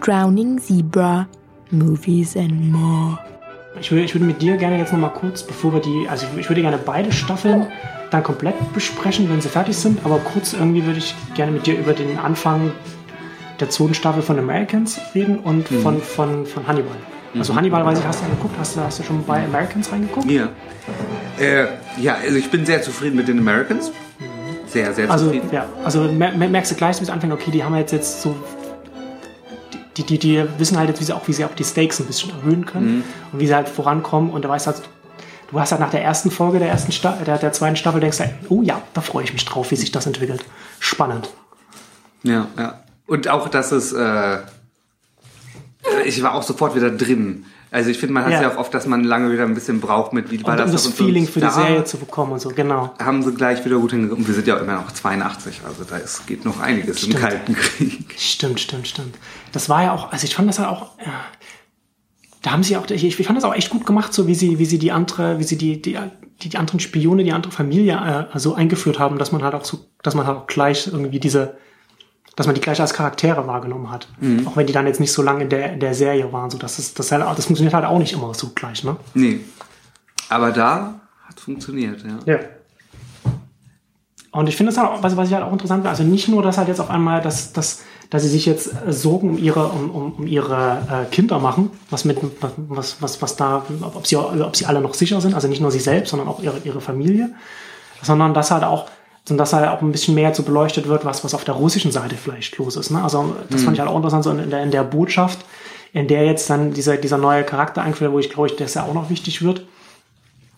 Drowning Zebra, Movies and More. Ich würde, ich würde mit dir gerne jetzt noch mal kurz, bevor wir die, also ich würde gerne beide Staffeln dann komplett besprechen, wenn sie fertig sind, aber kurz irgendwie würde ich gerne mit dir über den Anfang der zweiten Staffel von Americans reden und von, von, von Hannibal. Also Hannibal, weiß ich, hast du angeguckt? Hast du, hast du schon bei Americans reingeguckt? Ja. Äh, ja, also ich bin sehr zufrieden mit den Americans. Sehr, sehr Also, zufrieden. ja, also mer- mer- merkst du gleich, wie es anfängt, okay, die haben jetzt, jetzt so. Die, die, die wissen halt jetzt, wie sie auch, wie sie auch die Stakes ein bisschen erhöhen können und wie sie halt vorankommen. Und da weißt du halt, du hast halt nach der ersten Folge der ersten Sta der, der zweiten Staffel denkst du, halt, oh ja, da freue ich mich drauf, wie sich das entwickelt. Spannend. Ja, ja. Und auch, dass es, äh, ich war auch sofort wieder drin. Also ich finde, man hat Ja. ja. auch oft, dass man lange wieder ein bisschen braucht mit, wie war Und das um das noch und so. Feeling für die Serie zu bekommen und so, genau. Haben sie gleich wieder gut hingekommen. Wir sind ja immer noch 82, also da ist, geht noch einiges Stimmt. im Kalten Krieg. Stimmt, stimmt, stimmt. Das war ja auch, also ich fand das halt auch, ja, da haben sie auch, ich, ich fand das auch echt gut gemacht, so wie sie, wie sie die andere, wie sie die, die, die, die anderen Spione, die andere Familie äh, so eingeführt haben, dass man halt auch so, dass man halt auch gleich irgendwie diese, dass man die gleich als Charaktere wahrgenommen hat. Auch wenn die dann jetzt nicht so lange in der, der Serie waren, so dass es, das, halt, das funktioniert halt auch nicht immer so gleich, ne? Nee. Aber da hat funktioniert, ja. Ja. Und ich finde das halt auch, was, was ich halt auch interessant finde, also nicht nur, dass halt jetzt auf einmal, dass, dass, dass sie sich jetzt äh, Sorgen um ihre, um, um, um ihre äh, Kinder machen, was mit, was, was, was da, ob sie, ob sie alle noch sicher sind, also nicht nur sie selbst, sondern auch ihre, ihre Familie, sondern dass halt auch, dass halt auch ein bisschen mehr so beleuchtet wird, was, was auf der russischen Seite vielleicht los ist. Ne? Also das fand ich halt auch interessant, so in der, in der Botschaft, in der jetzt dann dieser, dieser neue Charakter wird, wo ich glaube, ich, das ja auch noch wichtig wird.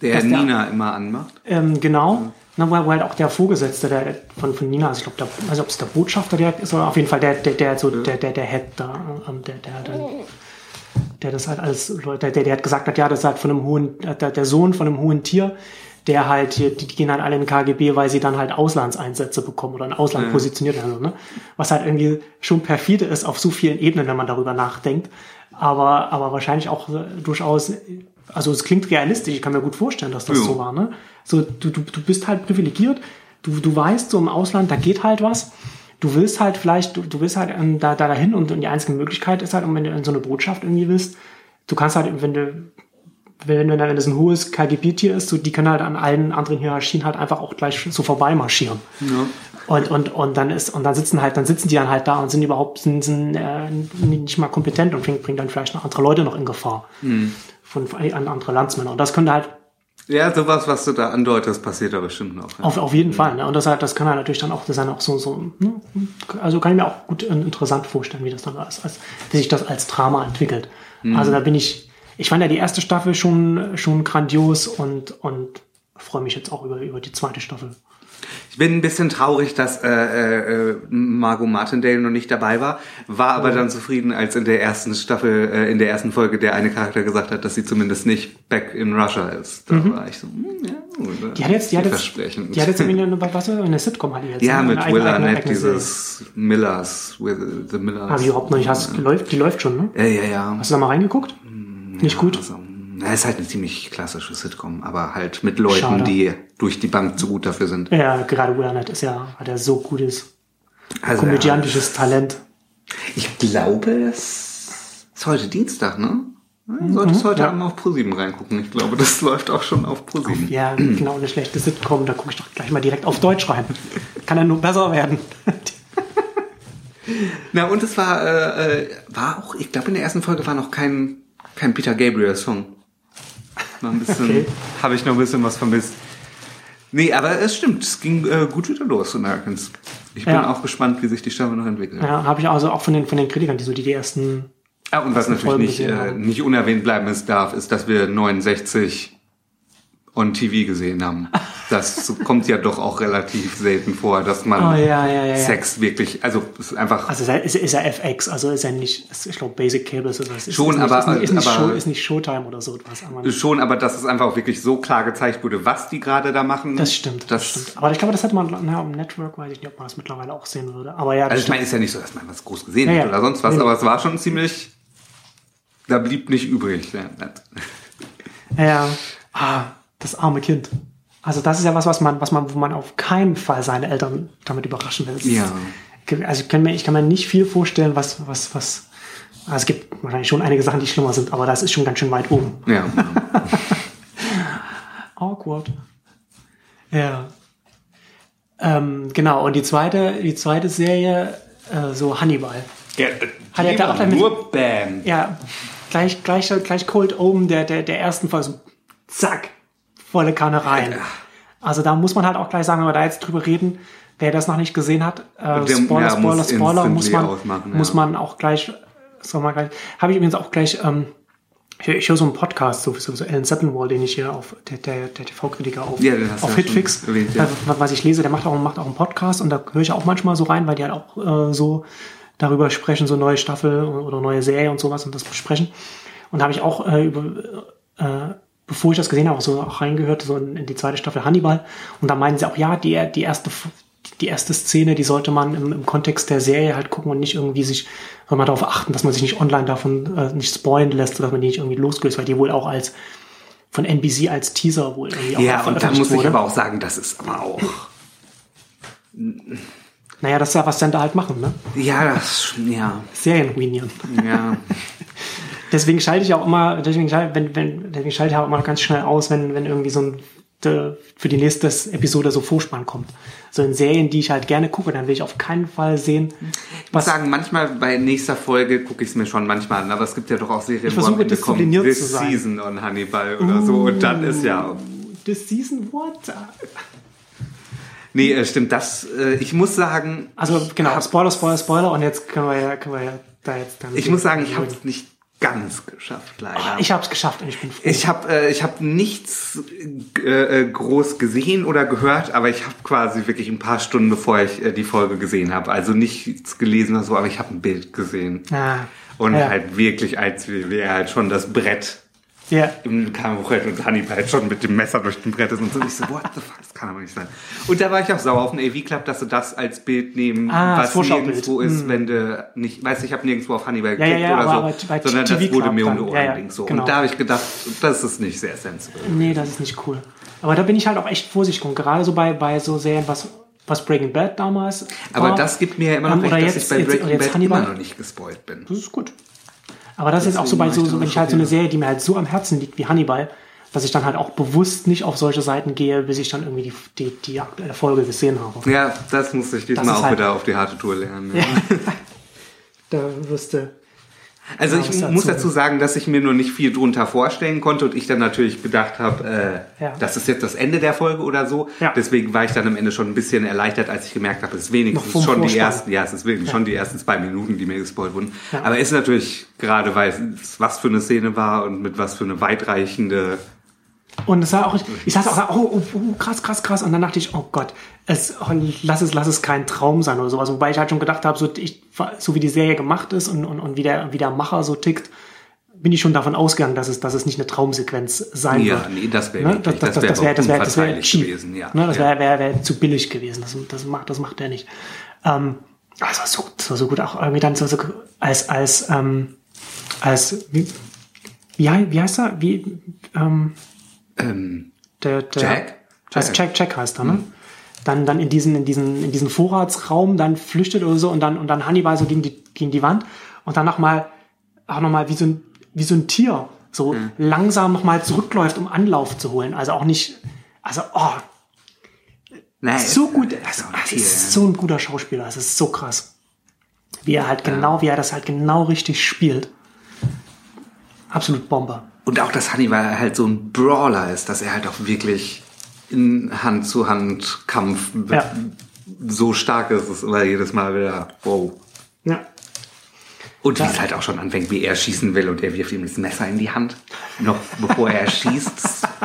Der der- Nina immer anmacht. Ähm, genau. Na, wo, halt auch der Vorgesetzte der, von, von Nina, also ich glaube, der, nicht, ob es der Botschafter direkt ist, oder auf jeden Fall der, der, der, so, der, der, der Head da, ähm, der, der, der, der das halt alles, der, der, der hat gesagt hat, ja, das ist halt von einem hohen, der, der Sohn von einem hohen Tier, der halt hier, die, die gehen halt alle in den KGB, weil sie dann halt Auslandseinsätze bekommen oder in Ausland positioniert werden, ne? Was halt irgendwie schon perfide ist auf so vielen Ebenen, wenn man darüber nachdenkt. Aber, aber wahrscheinlich auch äh, durchaus, also es klingt realistisch, ich kann mir gut vorstellen, dass das Jo. so war, ne? So, du, du, du bist halt privilegiert, du, du weißt, so im Ausland, da geht halt was. Du willst halt vielleicht, du, du willst halt ähm, da, da dahin und, und die einzige Möglichkeit ist halt, und wenn du in so eine Botschaft irgendwie willst, du kannst halt, wenn du, wenn, wenn, wenn das ein hohes KGB-Tier ist, so, die können halt an allen anderen Hierarchien halt einfach auch gleich so vorbeimarschieren. Und, und, und dann ist, und dann sitzen halt, dann sitzen die dann halt da und sind überhaupt, sind, sind äh, nicht mal kompetent und bringen, bringen dann vielleicht noch andere Leute noch in Gefahr. Von, von an andere Landsmänner. Und das könnte halt Ja, sowas, was du da andeutest, passiert da bestimmt noch. Ja. auf, auf jeden Fall. Ne? Und das, halt, das kann halt natürlich dann auch, das ist dann auch so, so ne? also kann ich mir auch gut äh, interessant vorstellen, wie das dann als, als, wie sich das als Drama entwickelt. Also da bin ich, ich fand ja die erste Staffel schon, schon grandios und, und freue mich jetzt auch über, über die zweite Staffel. Ich bin ein bisschen traurig, dass äh, äh, Margot Martindale noch nicht dabei war, war aber dann zufrieden, als in der ersten Staffel, äh, in der ersten Folge der eine Charakter gesagt hat, dass sie zumindest nicht back in Russia ist. Da war ich so, hm, ja, gut, Die hat jetzt, die hat jetzt, die hat jetzt irgendwie eine, was, eine Sitcom hat die jetzt. ja, ne? mit Eine Will Arnett, Serie. dieses Millers, with the Millers. Habe ich überhaupt noch nicht, hast, läuft, die läuft schon, ne? Ja, ja, ja. Hast du da mal reingeguckt? Nicht gut? Also, na, ist halt eine ziemlich klassische Sitcom, aber halt mit Leuten, Schade. die durch die Bank zu gut dafür sind. Ja, gerade Will Arnett ist ja, hat er so gutes Also, komödiantisches Talent. ja, ich glaube, es ist heute Dienstag, ne? Solltest heute ja. Abend auf ProSieben reingucken. Ich glaube, das läuft auch schon auf ProSieben. Ja, genau, eine schlechte Sitcom, da gucke ich doch gleich mal direkt auf Deutsch rein. Kann ja nur besser werden. Na, und es war, äh, äh, war auch, ich glaube, in der ersten Folge war noch kein, kein Peter Gabriel-Song. War ein bisschen, Okay. habe ich noch ein bisschen was vermisst. Nee, aber es stimmt, es ging äh, gut wieder los, Americans. Ich bin Ja. auch gespannt, wie sich die Staffel noch entwickelt. Ja, habe ich also auch von den, von den Kritikern, die so die, die ersten. Ah, und was natürlich Folgen nicht, äh, nicht unerwähnt bleiben ist darf, ist, dass wir 69 on TV gesehen haben. Das kommt ja doch auch relativ selten vor, dass man Oh, ja, ja, ja. Sex wirklich, also es ist einfach Also ist er, ist, er FX, also ist er nicht, ich glaube Basic Cables oder was. Schon, ist nicht, aber- ist nicht, ist nicht, aber- Show, ist nicht Showtime oder so etwas. Aber schon, aber dass es einfach auch wirklich so klar gezeigt wurde, was die gerade da machen. das stimmt, das, Das, stimmt. Aber ich glaube, das hätte man, na, am Network weiß ich nicht, ob man das mittlerweile auch sehen würde. Aber ja, das Also ich stimmt. meine, ist ja nicht so, dass man was groß gesehen hat oder sonst was, aber es war schon ziemlich, da blieb nicht übrig. Ja, ah, das arme Kind. Also das ist ja was, was man, was man, wo man auf keinen Fall seine Eltern damit überraschen will. Ja. Also ich kann mir, ich kann mir nicht viel vorstellen, was, was, was. Also es gibt wahrscheinlich schon einige Sachen, die schlimmer sind, aber das ist schon ganz schön weit oben. Ja. Awkward. Ja. Ähm, genau, und die zweite, die zweite Serie, äh, so Hannibal. ja Hat er da auch damit- nur Bam. Ja, gleich, gleich, gleich Cold Omen der, der, der ersten Folge, so zack, volle Kanne rein. Also da muss man halt auch gleich sagen, wenn wir da jetzt drüber reden, wer das noch nicht gesehen hat, äh, Der- Spoiler, ja, Spoiler, muss Spoiler, muss man, ja. muss man auch gleich, soll man gleich, habe ich übrigens auch gleich, ähm, ich, ich höre so einen Podcast, so, so, so Alan Settenwall, den ich hier auf, der, der, der TV-Kritiker auf, Ja, auf Hitfix, erwähnt, ja. äh, was ich lese, der macht auch, macht auch einen Podcast und da höre ich auch manchmal so rein, weil die halt auch äh, so darüber sprechen, so neue Staffel oder neue Serie und sowas und das besprechen. Und da habe ich auch äh, über, bevor ich das gesehen habe, auch so auch reingehört, so in, in die zweite Staffel Hannibal. Und da meinen sie auch, ja, die, die erste die erste Szene, die sollte man im, im Kontext der Serie halt gucken und nicht irgendwie sich, soll man darauf achten, dass man sich nicht online davon äh, nicht spoilen lässt dass man die nicht irgendwie losgelöst, weil die wohl auch als von NBC als Teaser wohl irgendwie auch Ja, und da muss ich wurde. aber auch sagen, das ist aber auch. Naja, das ist ja, was Sender halt machen, ne? Ja, das, ja, Serien ruinieren. ja. Deswegen schalte ich auch immer, deswegen schalte, wenn, wenn, deswegen schalte ich auch immer ganz schnell aus, wenn, wenn irgendwie so ein äh, für die nächste Episode so Vorspann kommt. So in Serien, die ich halt gerne gucke, dann will ich auf keinen Fall sehen, Ich muss sagen, manchmal bei nächster Folge gucke ich es mir schon manchmal an, aber es gibt ja doch auch Serien, Ich versuche, am Ende kommt, This. Season on Hannibal oder so und dann ist ja... this season what? Nee, äh, stimmt, das, äh, ich muss sagen... Also genau, Spoiler, Spoiler, Spoiler und jetzt können wir ja, können wir ja da jetzt dann. Ich muss sagen, ich habe es nicht ganz geschafft, leider. Ich habe es geschafft und ich bin froh. Ich habe äh, ich hab nichts äh, äh, groß gesehen oder gehört, aber ich habe quasi wirklich ein paar Stunden bevor ich äh, die Folge gesehen habe, also nichts gelesen oder so, aber ich habe ein Bild gesehen. Ah, Und ja. halt wirklich, als wäre halt schon das Brett ja. im Kamerett und Hannibal schon mit dem Messer durch den Brett ist und so. Und ich so, what the fuck, das kann aber nicht sein. Und da war ich auch sauer auf den AV Club, dass sie das als Bild nehmen, Ah, was nirgendwo ist, wenn du nicht, weißt du, ich habe nirgendwo auf Hannibal Ja, ja, geklickt ja, oder aber so, sondern das wurde mir um die. Ohren so. genau. Und da habe ich gedacht, das ist nicht sehr sensible. Nee, das ist nicht cool. Aber da bin ich halt auch echt vorsichtig und gerade so bei, bei so Serien, was, was Breaking Bad damals Aber war, das gibt mir ja immer noch ähm, recht, dass jetzt- ich bei Breaking jetzt Bad Hannibal. immer noch nicht gespoilt bin. Das ist gut. Aber das ist auch so bei so, Deswegen so wenn ich halt so eine. Serie, die mir halt so am Herzen liegt wie Hannibal, dass ich dann halt auch bewusst nicht auf solche Seiten gehe, bis ich dann irgendwie die, die, die aktuelle Folge gesehen habe. Ja, das musste ich diesmal auch halt- wieder auf die harte Tour lernen. Ja. Da wirst du. Also Genau, ich was muss dazu. dazu sagen, dass ich mir nur nicht viel drunter vorstellen konnte und ich dann natürlich gedacht habe, äh, Ja. das ist jetzt das Ende der Folge oder so. Ja. Deswegen war ich dann am Ende schon ein bisschen erleichtert, als ich gemerkt habe, es ist wenigstens schon die Vorspann. ersten, ja, es ist wirklich schon die ersten zwei Minuten, die mir gespoilt wurden. Aber ist natürlich gerade, weil es was für eine Szene war und mit was für eine weitreichende Und es war auch, ich saß auch, oh, oh, oh, krass, krass, krass. Und dann dachte ich, oh Gott, es, oh, lass es, lass es kein Traum sein oder sowas. Wobei ich halt schon gedacht habe, so, ich, so wie die Serie gemacht ist und, und, und wie, der, wie der Macher so tickt, bin ich schon davon ausgegangen, dass es, dass es nicht eine Traumsequenz sein Ja, wird. nee, das wäre Ne? das, das, das wäre das wäre das wär, das wär cheap gewesen, ja. Ne? Das Ja. wäre wär, wär zu billig gewesen. Das, das, macht, das macht er nicht. Ähm, aber es war so, es war so gut, auch irgendwie dann so, so als, als, ähm, als, wie, wie, wie heißt er? Wie, ähm, ähm, der, der Jack? Jack, Jack, Jack heißt er, ne? Dann, dann in diesen, in diesen, in diesen Vorratsraum dann flüchtet oder so und dann, und dann Hannibal so gegen die, gegen die Wand und dann nochmal, auch nochmal wie so ein, wie so ein Tier so langsam nochmal zurückläuft, um Anlauf zu holen. Also auch nicht, also, oh, nein, so gut, also, Tier, ist so ein guter Schauspieler, es ist so krass. Wie er halt genau, wie er das halt genau richtig spielt. Absolut Bombe. Und auch, dass Hannibal halt so ein Brawler ist, dass er halt auch wirklich in Hand-zu-Hand-Kampf Ja. so stark ist, ist immer jedes Mal wieder, wow. Ja. Und wie es halt auch schon anfängt, wie er schießen will und er wirft ihm das Messer in die Hand, noch bevor er schießt.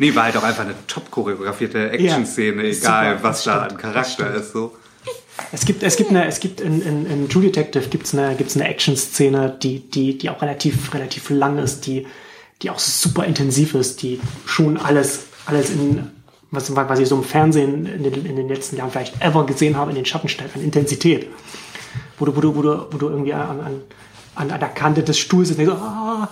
Nee, war halt auch einfach eine top choreografierte Action-Szene, Ja, egal super, was da stimmt, an Charakter ist, so. Es gibt, es gibt eine, es gibt in, in, in True Detective gibt's eine, gibt's eine Action-Szene, die, die, die auch relativ, relativ lang ist, die, die auch super intensiv ist, die schon alles, alles in, was, was ich so im Fernsehen in den, in den letzten Jahren vielleicht ever gesehen habe, in den Schatten stellt, an Intensität. Wo du, wo du, wo du, wo du irgendwie an, an, an, an der Kante des Stuhls sitzt, so, ah,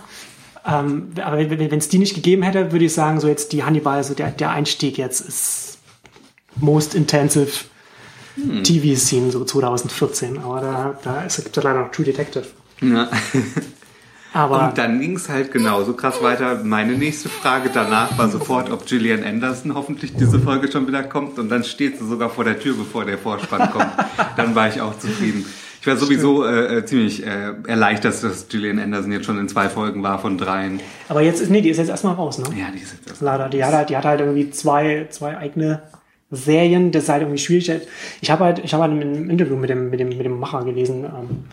Ähm, aber wenn es die nicht gegeben hätte, würde ich sagen, so jetzt die Hannibal, so der, der Einstieg jetzt ist most intensive Hm. TV-Scene, so 2014. Aber da, da ist, gibt es leider noch True Detective. Ja. Aber Und dann ging es halt genauso krass weiter. Meine nächste Frage danach war sofort, ob Gillian Anderson hoffentlich diese Folge schon wieder kommt. Und dann steht sie sogar vor der Tür, bevor der Vorspann kommt. Dann war ich auch zufrieden. Ich war sowieso äh, äh, ziemlich äh, erleichtert, dass Gillian Anderson jetzt schon in zwei Folgen war von dreien. Aber jetzt ist, nee, die ist jetzt erstmal raus, ne? Ja, die ist jetzt Leider. Die hat halt, die hat halt irgendwie zwei, zwei eigene Serien. Das ist halt irgendwie schwierig. Ich habe halt, ich habe halt im Interview mit dem, mit dem, mit dem Macher gelesen, ähm,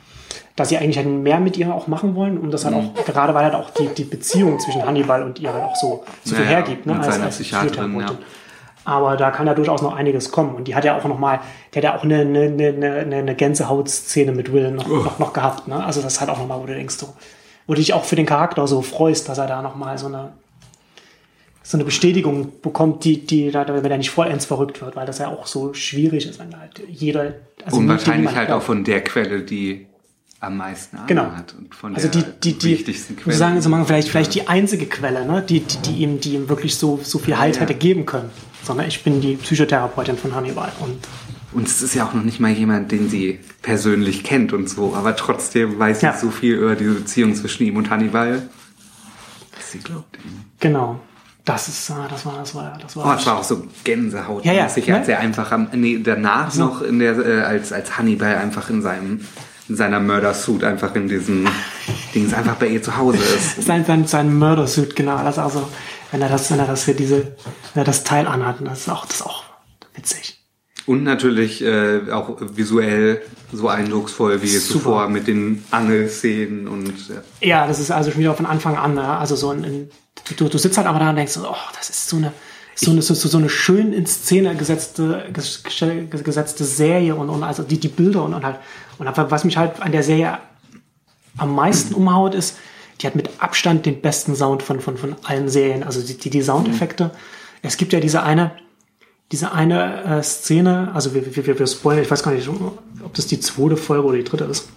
dass sie eigentlich halt mehr mit ihr auch machen wollen, um das halt Mhm. auch, gerade weil halt auch die, die Beziehung zwischen Hannibal und ihr halt auch so, so viel Ja, ja, hergibt, ne? mit seiner Psychiaterin, Psychotherapeutin. Aber da kann ja durchaus noch einiges kommen. Und die hat ja auch noch mal, die hat ja auch eine, eine, eine, eine, Gänsehautszene mit Will noch, noch, noch gehabt. Ne? Also das ist halt auch noch mal, wo du denkst, so, wo du dich auch für den Charakter so freust, dass er da noch mal so eine, so eine Bestätigung bekommt, die, die da, wenn er nicht vollends verrückt wird, weil das ja auch so schwierig ist, wenn halt jeder, also Und wahrscheinlich halt glaubt. auch von der Quelle, die am meisten Ahnung Genau. hat. Und von Also der die, die, die, wichtigsten ich Quelle. würde sagen, so machen vielleicht, vielleicht die einzige Quelle, ne, die, die, die ihm, die ihm wirklich so, so viel Halt Ja. hätte geben können. Sondern ich bin die Psychotherapeutin von Hannibal und Und es ist ja auch noch nicht mal jemand, den sie persönlich kennt und so, aber trotzdem weiß Ja. sie so viel über diese Beziehung zwischen ihm und Hannibal. dass Sie glaubt ihm. genau. Das ist, ah, das war, das war, das war. Oh, es war auch so Gänsehaut, Ja, ja, als ne? er einfach am, nee, danach noch in der, äh, als, als Hannibal einfach in seinem, in seiner Mördersuit einfach in diesem Dings einfach bei ihr zu Hause ist. sein, sein, sein Murdersuit, genau. Das ist also, wenn er das, wenn er das hier diese, wenn er das Teil anhat, das ist auch, das ist auch witzig. Und natürlich äh, auch visuell so eindrucksvoll wie zuvor mit den Angelszenen und äh, Ja, das ist also schon wieder von Anfang an, ne? also so ein, ein du, du sitzt halt aber da und denkst, oh, das ist so eine, so eine, so, so eine schön in Szene gesetzte, ges- ges- gesetzte Serie und, und also die, die Bilder und, und halt, und einfach, was mich halt an der Serie am meisten umhaut ist, die hat mit Abstand den besten Sound von, von, von allen Serien, also die, die, die Soundeffekte. Es gibt ja diese eine, diese eine äh, Szene, also wir, wir, wir, spoilern, ich weiß gar nicht, ob das die zweite Folge oder die dritte ist.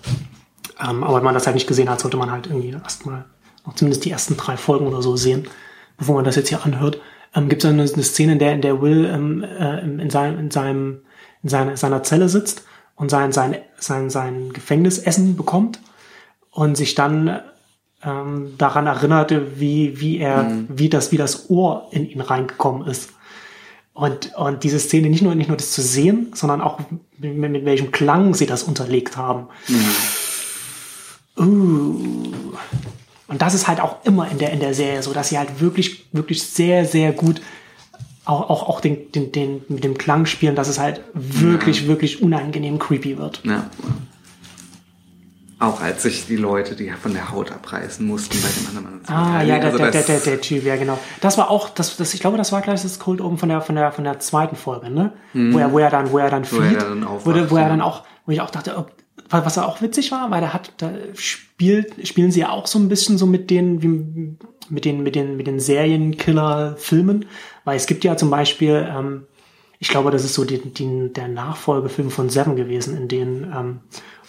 Ähm, aber wenn man das halt nicht gesehen hat, sollte man halt irgendwie erstmal noch zumindest die ersten drei Folgen oder so sehen, bevor man das jetzt hier anhört. Ähm, Gibt es eine, eine Szene, in der, in der Will ähm, äh, in, seinem, in, seinem, in seiner, seiner Zelle sitzt und sein, sein, sein, sein Gefängnisessen bekommt und sich dann ähm, daran erinnerte, wie, wie er, wie das, wie das Ohr in ihn reingekommen ist. Und, und diese Szene nicht nur, nicht nur das zu sehen, sondern auch mit, mit welchem Klang sie das unterlegt haben. Uh. Und das ist halt auch immer in der, in der Serie so, dass sie halt wirklich, wirklich sehr, sehr gut auch, auch, auch den, den, den, mit dem Klang spielen, dass es halt wirklich, wirklich unangenehm creepy wird. ja. Auch als sich die Leute, die von der Haut abreißen mussten bei dem anderen Mann. Ah, ja, der, Also der, der, der, der Typ, ja, genau. Das war auch, das, das, ich glaube, das war gleich das Cold Open von der, von der, von der zweiten Folge, ne? Wo er, wo er dann, wo er dann Wo er flieht. dann wo, aufwacht, der, wo er dann auch, wo ich auch dachte, ob, was auch witzig war, weil da hat, da spielt, spielen sie ja auch so ein bisschen so mit den, wie, mit den, mit den, mit den Serienkiller-Filmen, weil es gibt ja zum Beispiel, ähm, ich glaube, das ist so die, die, der Nachfolgefilm von Seven gewesen, in dem ähm,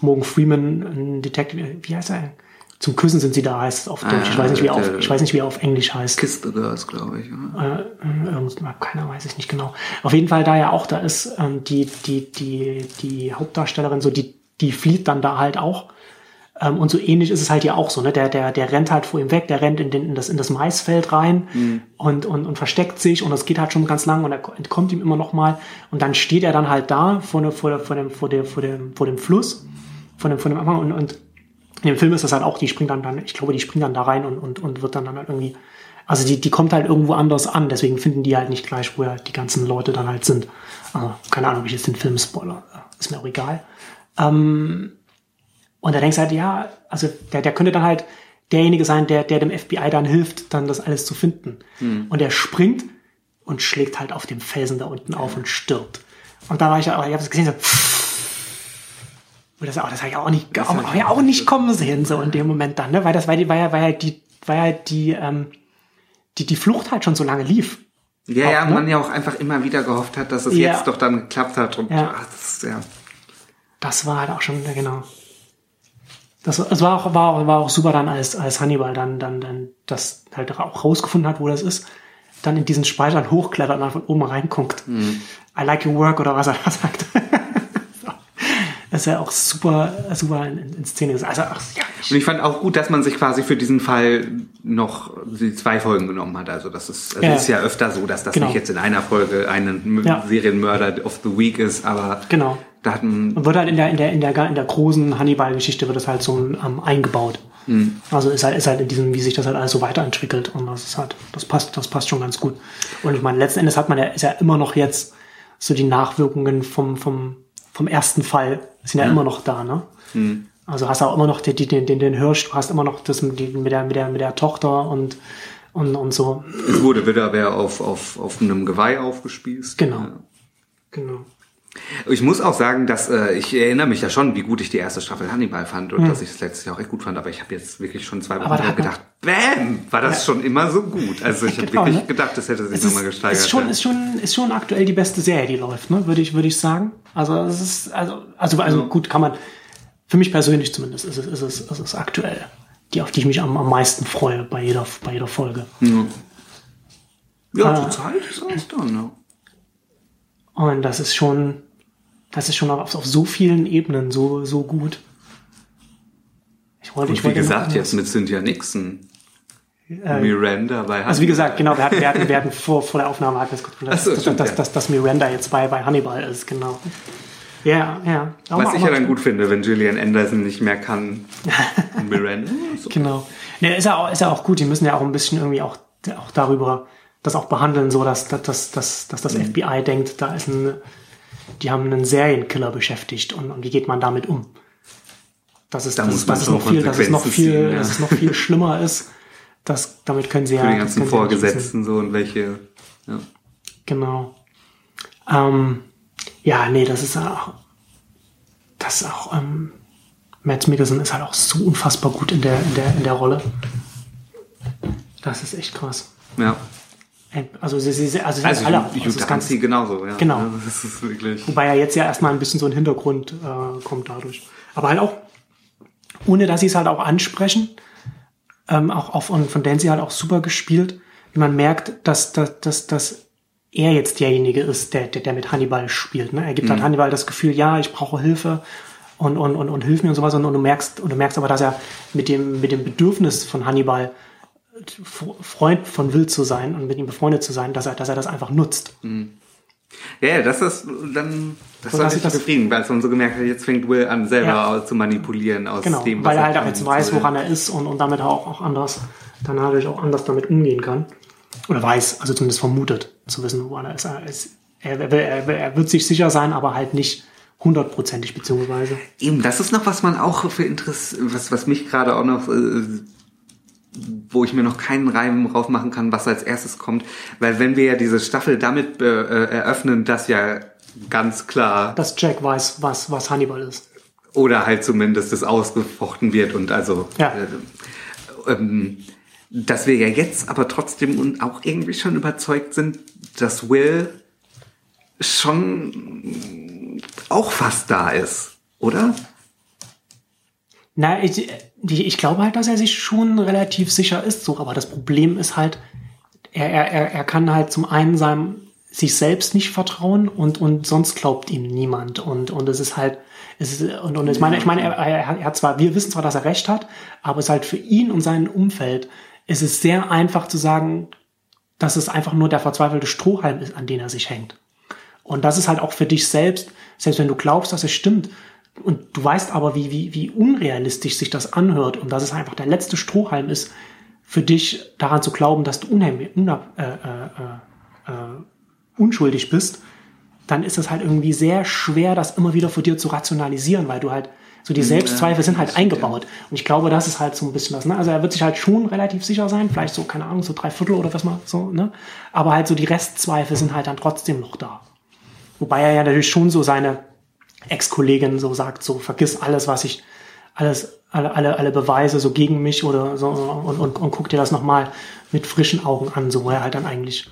Morgan Freeman, ein Detective, wie heißt er? Zum Küssen sind sie da, heißt es auf Deutsch. ich weiß nicht, wie er auf, der- ich weiß nicht, wie er auf Englisch heißt. Kiss the Girls, glaube ich. Oder? Äh, irgend, keiner weiß ich nicht genau. Auf jeden Fall, da ja auch da ist, ähm, die, die, die, die Hauptdarstellerin, so die, die flieht dann da halt auch. Ähm, und so ähnlich ist es halt hier auch so, ne? Der, der, der rennt halt vor ihm weg, der rennt in, den, in, das, in das Maisfeld rein und, und, und versteckt sich und das geht halt schon ganz lang und er ko- entkommt ihm immer noch mal. Und dann steht er dann halt da vor, ne, vor, vor, dem, vor, dem, vor, dem, vor dem Fluss, vor dem, vor dem Anfang und, und in dem Film ist das halt auch, die springt dann, dann ich glaube, die springt dann da rein und, und, und wird dann, dann halt irgendwie, also die, die kommt halt irgendwo anders an, deswegen finden die halt nicht gleich, wo ja die ganzen Leute dann halt sind. Also, keine Ahnung, ob ich jetzt den Film spoiler, ist mir auch egal. Ähm, und da denkst du halt, ja, also der, der könnte dann halt derjenige sein, der, der dem FBI dann hilft, dann das alles zu finden. Und er springt und schlägt halt auf dem Felsen da unten auf und stirbt. Und da war ich, ja- ich habe es gesehen, so, und das, auch, das habe ich auch nicht, auch, auch, ja auch nicht kommen sehen, so in dem Moment dann, ne? Weil das, weil die, weil ja, weil ja die, weil ja die, ähm, die, die Flucht halt schon so lange lief. Ja, ja, Auch, ne? man ja auch einfach immer wieder gehofft hat, dass es Ja. jetzt doch dann geklappt hat. Und Ja. ach, das ja. Das war halt auch schon, ja, genau. Das, es war auch, war, auch- war auch super dann, als, als Hannibal dann, dann, dann das halt auch rausgefunden hat, wo das ist, dann in diesen Speichern hochklettert und dann von oben reinguckt. I like your work oder was er da sagt. das ist ja auch super, super in, in Szene. ist. Also, ach, ja, Und ich fand auch gut, dass man sich quasi für diesen Fall noch die zwei Folgen genommen hat. Also das ist, also Ja. ist ja öfter so, dass das Genau. nicht jetzt in einer Folge ein M- Ja. Serienmörder of the Week ist, aber genau. Da hatten Und wird halt in der, in der, in der, in der großen Hannibal-Geschichte wird das halt so ähm, eingebaut. Also ist halt, ist halt in diesem, wie sich das halt alles so weiterentwickelt. Und das ist halt, das passt, das passt schon ganz gut. Und ich meine, letzten Endes hat man ja, ist ja immer noch jetzt so die Nachwirkungen vom, vom, vom ersten Fall sind ja immer noch da, ne? Also hast du auch immer noch den, den, den, den Hirsch, du hast immer noch das mit, mit der, mit der, mit der Tochter und, und, und so. es wurde wieder wer auf, auf, auf einem Geweih aufgespießt. Genau. Ja. Genau. Ich muss auch sagen, dass äh, ich erinnere mich ja schon, wie gut ich die erste Staffel Hannibal fand und dass ich das letztes Jahr auch echt gut fand, aber ich habe jetzt wirklich schon zwei Wochen gedacht, bam, war das schon immer so gut. Also ich habe Genau, wirklich ne? gedacht, das hätte sich nochmal gesteigert. ist, schon, ja. ist, schon, ist schon aktuell die beste Serie, die läuft, ne? würde ich, würde ich sagen. Also es ist, also, also, also gut kann man, für mich persönlich zumindest, ist es, ist es, ist es aktuell, die, auf die ich mich am, am meisten freue bei jeder, bei jeder Folge. ja, Ah. zur Zeit ist alles da, ne? Und das ist schon, das ist schon auf, auf so vielen Ebenen so, so gut. Ich wollte, Und ich wie wollte noch gesagt, jetzt mit Cynthia Nixon. Miranda bei Also wie gesagt, genau, wir hatten, wir hatten, wir hatten vor, vor der Aufnahme hatten wir es kurz so, dass, dass, ja. dass, dass Miranda jetzt bei, bei Hannibal ist, genau. Ja, ja. Was ich ja dann gut finde, wenn Gillian Anderson nicht mehr kann. Und Miranda. so. Genau. Ne, ist ja auch, ist ja auch gut. Die müssen ja auch ein bisschen irgendwie auch, auch darüber das auch behandeln, so dass, dass, dass, dass, dass das FBI denkt, da ist ein, die haben einen Serienkiller beschäftigt und, und wie geht man damit um? Dass es, Da dass es schon noch viel, dass es noch viel, ziehen, ja. dass es noch viel schlimmer ist. Das, damit können sie ja. Für die das ganzen sie ja. Vorgesetzten so und welche. Ja. Genau. Ähm, ja, nee, das ist auch, das ist auch, ähm, Matt Mikkelsen ist halt auch so unfassbar gut in der, in der, in der Rolle. Das ist echt krass. ja. Also sie, sie, also, sie Also sind alle. Hugh Also das Dancy Ganze, genauso, ja. Genau. Ja, Das ist wirklich. wobei er jetzt ja erstmal ein bisschen so ein Hintergrund äh, kommt dadurch. Aber halt auch, ohne dass sie es halt auch ansprechen, ähm, auch, auch von, von Dancy halt auch super gespielt, wie man merkt, dass, dass, dass, dass er jetzt derjenige ist, der, der, der mit Hannibal spielt. Ne? Er gibt halt Hannibal das Gefühl, ja, ich brauche Hilfe und, und, und, und hilf mir und sowas. Und, und du merkst, und du merkst aber, dass er mit dem, mit dem Bedürfnis von Hannibal Freund von Will zu sein und mit ihm befreundet zu sein, dass er, dass er das einfach nutzt. Ja, ja, das ist dann, das war das- befriedigend, weil es dann so gemerkt hat, jetzt fängt Will an, selber Ja. zu manipulieren aus Genau, dem, was weil er halt auch jetzt weiß, woran er ist und, und damit auch, auch anders, dann natürlich auch anders damit umgehen kann. Oder weiß, also zumindest vermutet, zu wissen, woran er ist. Er, ist, er, er, er, er wird sich sicher sein, aber halt nicht hundertprozentig, beziehungsweise. Eben, das ist noch, was man auch für Interesse, was, was mich gerade auch noch, äh, wo ich mir noch keinen Reim drauf machen kann, was als erstes kommt. Weil wenn wir ja diese Staffel damit äh, äh, eröffnen, dass ja ganz klar Dass Jack weiß, was, was Hannibal ist. oder halt zumindest es ausgefochten wird und also Ja. äh, ähm, dass wir ja jetzt aber trotzdem und auch irgendwie schon überzeugt sind, dass Will schon auch fast da ist, oder? Na, ich, ich, glaube halt, dass er sich schon relativ sicher ist, so, aber das Problem ist halt, er, er, er, kann halt zum einen seinem, sich selbst nicht vertrauen und, und sonst glaubt ihm niemand. Und, und es ist halt, es ist, und, und ich meine, ich meine, er, er hat zwar, wir wissen zwar, dass er recht hat, aber es ist halt für ihn und sein Umfeld, es ist sehr einfach zu sagen, dass es einfach nur der verzweifelte Strohhalm ist, an den er sich hängt. Und das ist halt auch für dich selbst, selbst wenn du glaubst, dass es stimmt, und du weißt aber, wie, wie, wie unrealistisch sich das anhört und dass es einfach der letzte Strohhalm ist, für dich daran zu glauben, dass du unheimlich, unab, äh, äh, äh, unschuldig bist, dann ist es halt irgendwie sehr schwer, das immer wieder für dir zu rationalisieren, weil du halt, so die Selbstzweifel sind halt eingebaut. Und ich glaube, das ist halt so ein bisschen das, ne? Also er wird sich halt schon relativ sicher sein, vielleicht so, keine Ahnung, so drei Viertel oder was mal so, ne? Aber halt so die Restzweifel sind halt dann trotzdem noch da. Wobei er ja natürlich schon so seine Ex-Kollegin so sagt, so vergiss alles, was ich, alles, alle, alle, alle Beweise so gegen mich oder so und, und, und guck dir das nochmal mit frischen Augen an, so wo er halt dann eigentlich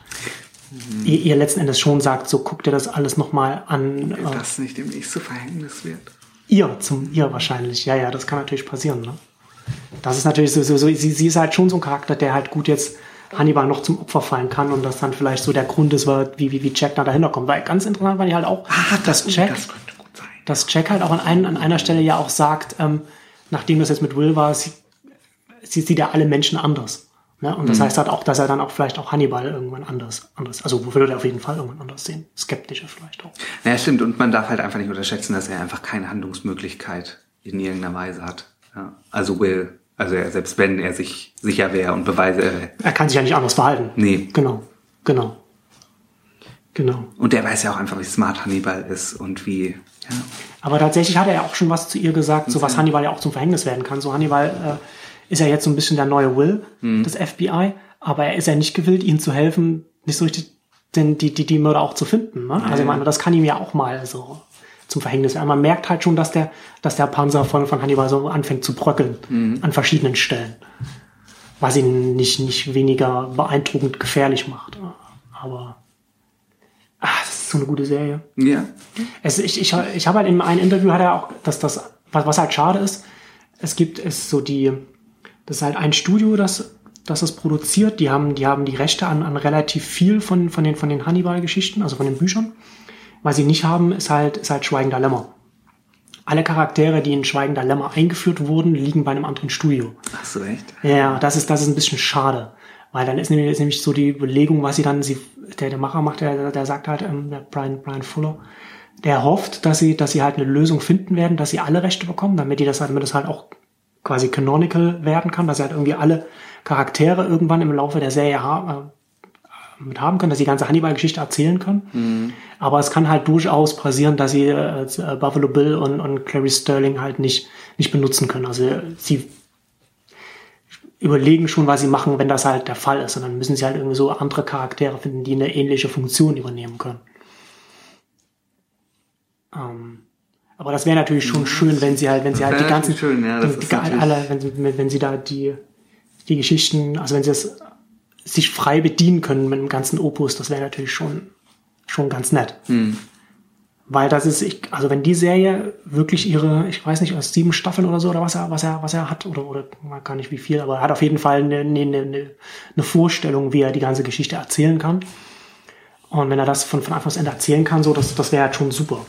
ihr, ihr letzten Endes schon sagt, so guck dir das alles nochmal an. äh, das nicht demnächst zu Verhängnis wird. ihr, zum ihr wahrscheinlich. Ja, ja, das kann natürlich passieren. Ne? Das ist natürlich so, so, so sie, sie ist halt schon so ein Charakter, der halt gut jetzt Hannibal noch zum Opfer fallen kann und das dann vielleicht so der Grund ist, wie, wie, wie Jack da dahinter kommt. Weil ganz interessant war die halt auch, Ah, das, dass Jack, das. Dass Jack halt auch an, ein, an einer Stelle ja auch sagt, ähm, nachdem das jetzt mit Will war, sie, sie sieht ja alle Menschen anders. Ne? Und das heißt halt auch, dass er dann auch vielleicht auch Hannibal irgendwann anders, anders, also würde er auf jeden Fall irgendwann anders sehen. Skeptischer vielleicht auch. Naja, stimmt. Und man darf halt einfach nicht unterschätzen, dass er einfach keine Handlungsmöglichkeit in irgendeiner Weise hat. Ja. Also Will, also er, selbst wenn er sich sicher wäre und Beweise, äh, Er kann sich ja nicht anders verhalten. nee. Genau, genau. Genau. Und er weiß ja auch einfach, wie smart Hannibal ist und wie, ja. Aber tatsächlich hat er ja auch schon was zu ihr gesagt, so was Hannibal ja auch zum Verhängnis werden kann. So Hannibal äh, ist ja jetzt so ein bisschen der neue Will des FBI, aber er ist ja nicht gewillt, ihnen zu helfen, nicht so richtig den, die, die, die Mörder auch zu finden. Ne? Also ich meine, das kann ihm ja auch mal so zum Verhängnis werden. Man merkt halt schon, dass der, dass der Panzer von, von Hannibal so anfängt zu bröckeln an verschiedenen Stellen. Was ihn nicht, nicht weniger beeindruckend gefährlich macht. Aber ah, das so eine gute Serie. Ja. Es, ich ich, ich habe halt in einem Interview hat er auch, dass das, was, was halt schade ist, es gibt es so die, das ist halt ein Studio, das, das es produziert. Die haben, die haben die Rechte an, an relativ viel von, von den, von den Hannibal-Geschichten, also von den Büchern. Was sie nicht haben, ist halt, ist halt Schweigender Lämmer. Alle Charaktere, die in Schweigender Lämmer eingeführt wurden, liegen bei einem anderen Studio. Ach so, echt? Ja, das ist, das ist ein bisschen schade. Weil dann ist nämlich, ist nämlich so die Überlegung, was sie dann, sie, der, der Macher macht, der, der sagt halt, ähm, der Brian, Brian Fuller, der hofft, dass sie, dass sie halt eine Lösung finden werden, dass sie alle Rechte bekommen, damit die das halt, damit das halt auch quasi canonical werden kann, dass sie halt irgendwie alle Charaktere irgendwann im Laufe der Serie ha äh, mit haben können, dass sie die ganze Hannibal-Geschichte erzählen können. Aber es kann halt durchaus passieren, dass sie äh, Buffalo Bill und, und Clarice Sterling halt nicht, nicht benutzen können. Also sie überlegen schon, was sie machen, wenn das halt der Fall ist. Und dann müssen sie halt irgendwie so andere Charaktere finden, die eine ähnliche Funktion übernehmen können. Ähm, aber das wäre natürlich schon schön, wenn sie halt, wenn sie halt die ganzen, schön, ja, das die, die, alle, wenn, sie- wenn, wenn sie da die, die Geschichten, also wenn sie es sich frei bedienen können mit dem ganzen Opus, das wäre natürlich schon, schon ganz nett. Weil das ist, ich, also wenn die Serie wirklich ihre, ich weiß nicht, aus sieben Staffeln oder so, oder was er, was er, was er hat, oder, oder man gar nicht wie viel, aber er hat auf jeden Fall eine, eine, eine, eine Vorstellung, wie er die ganze Geschichte erzählen kann. Und wenn er das von, von Anfang bis Ende erzählen kann, so, das, das wäre halt schon super.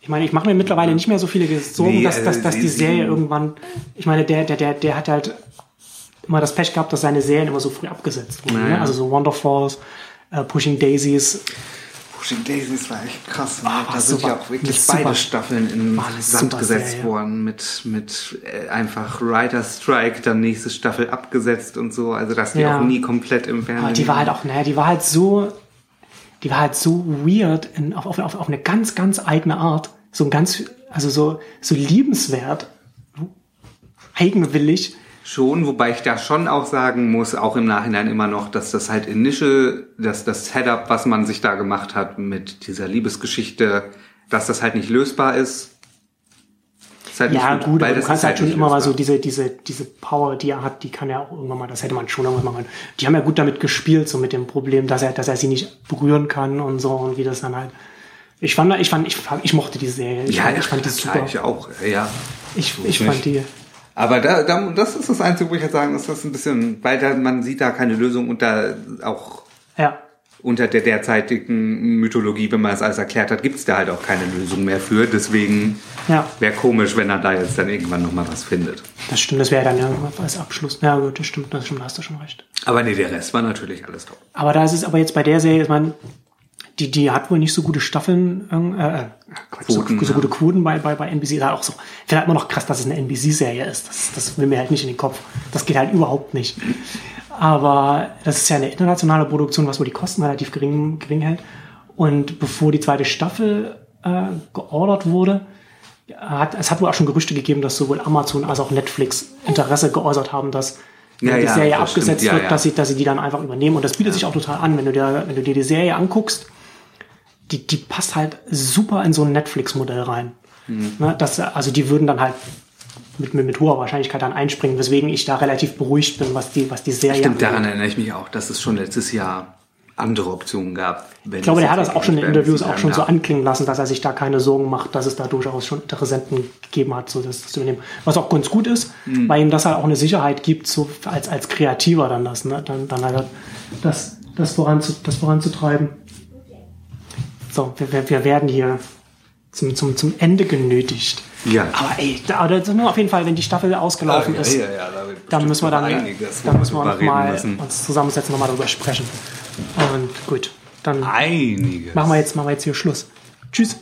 Ich meine, ich mache mir mittlerweile nicht mehr so viele Sorgen, Nee, dass, dass, also dass sie- die Serie irgendwann, ich meine, der, der, der, der hat halt immer das Pech gehabt, dass seine Serien immer so früh abgesetzt wurden. Ne? Naja. Also so Wonderfalls, äh, Pushing Daisies, Pushing Daisies war echt krass. Ne? Ah, da sind ja auch wirklich Super. beide Staffeln in eine Sand gesetzt Serie. worden mit, mit äh, einfach Writer Strike, dann nächste Staffel abgesetzt und so. Also dass die Ja. auch nie komplett im Fernsehen. Aber die war halt auch, naja, die war halt so, die war halt so weird in, auf, auf, auf, auf eine ganz, ganz eigene Art. So ein ganz, also so, so liebenswert, eigenwillig. Schon, wobei ich da schon auch sagen muss, auch im Nachhinein immer noch, dass das halt initial, dass das Setup, was man sich da gemacht hat mit dieser Liebesgeschichte, dass das halt nicht lösbar ist. ist halt Ja, nicht gut, weil aber du kannst ist halt schon immer mal so lösbar. diese, diese, diese Power, die er hat, die kann er auch irgendwann mal, das hätte man schon irgendwann mal können. Die haben ja gut damit gespielt, so mit dem Problem, dass er, dass er sie nicht berühren kann und so und wie das dann halt. Ich fand, ich fand, ich, fand, ich mochte die Serie. Ich, Ja, fand, ja, ich fand die super. Ich auch, ja. Ich, ich fand die. Aber da, da, das ist das Einzige, wo ich jetzt sagen muss, das ist ein bisschen, weil da, man sieht da keine Lösung und da auch Ja. unter der derzeitigen Mythologie, wenn man das alles erklärt hat, gibt's da halt auch keine Lösung mehr für. Deswegen Ja. wäre komisch, wenn er da jetzt dann irgendwann nochmal was findet. Das stimmt, das wäre dann ja als Abschluss. Ja, gut, das stimmt, das stimmt, da hast du schon recht. Aber nee, der Rest war natürlich alles top. Aber da ist es aber jetzt bei der Serie, ich meine, die, die hat wohl nicht so gute Staffeln, äh, äh, Quoten, so, so ja. gute Quoten bei, bei, bei NBC. Da auch so. Ich finde halt immer noch krass, dass es eine NBC-Serie ist. Das, das will mir halt nicht in den Kopf. Das geht halt überhaupt nicht. Aber das ist ja eine internationale Produktion, was wohl die Kosten relativ gering, gering hält. Und bevor die zweite Staffel äh, geordert wurde, hat, es hat wohl auch schon Gerüchte gegeben, dass sowohl Amazon als auch Netflix Interesse geäußert haben, dass wenn Ja, die ja, Serie das abgesetzt stimmt. Ja, wird, ja. dass sie, dass sie die dann einfach übernehmen. Und das bietet sich auch total an, wenn du dir, wenn du dir die Serie anguckst, die, die passt halt super in so ein Netflix-Modell rein. Mhm. Ne, das, also die würden dann halt mit, mit, mit hoher Wahrscheinlichkeit dann einspringen, weswegen ich da relativ beruhigt bin, was die, was die Serie Stimmt, angeht. daran erinnere ich mich auch. Das ist schon letztes Jahr andere Optionen gab. Ich glaube, der hat das auch schon in Interviews auch schon so anklingen lassen, dass er sich da keine Sorgen macht, dass es da durchaus schon Interessenten gegeben hat, so das zu übernehmen. Was auch ganz gut ist, mhm. weil ihm das halt auch eine Sicherheit gibt, so als, als Kreativer dann das, ne? dann, dann halt das, das, voranzu, das voranzutreiben. So, wir, wir werden hier zum, zum, zum Ende genötigt. Ja. Aber ey, da, da sind wir auf jeden Fall, wenn die Staffel ausgelaufen Ah, ja, ist, ja, ja, da dann müssen wir dann, einiges, dann müssen wir noch mal müssen. uns zusammensetzen, nochmal darüber sprechen. Und gut, dann Einiges. machen wir jetzt, machen wir jetzt hier Schluss. Tschüss.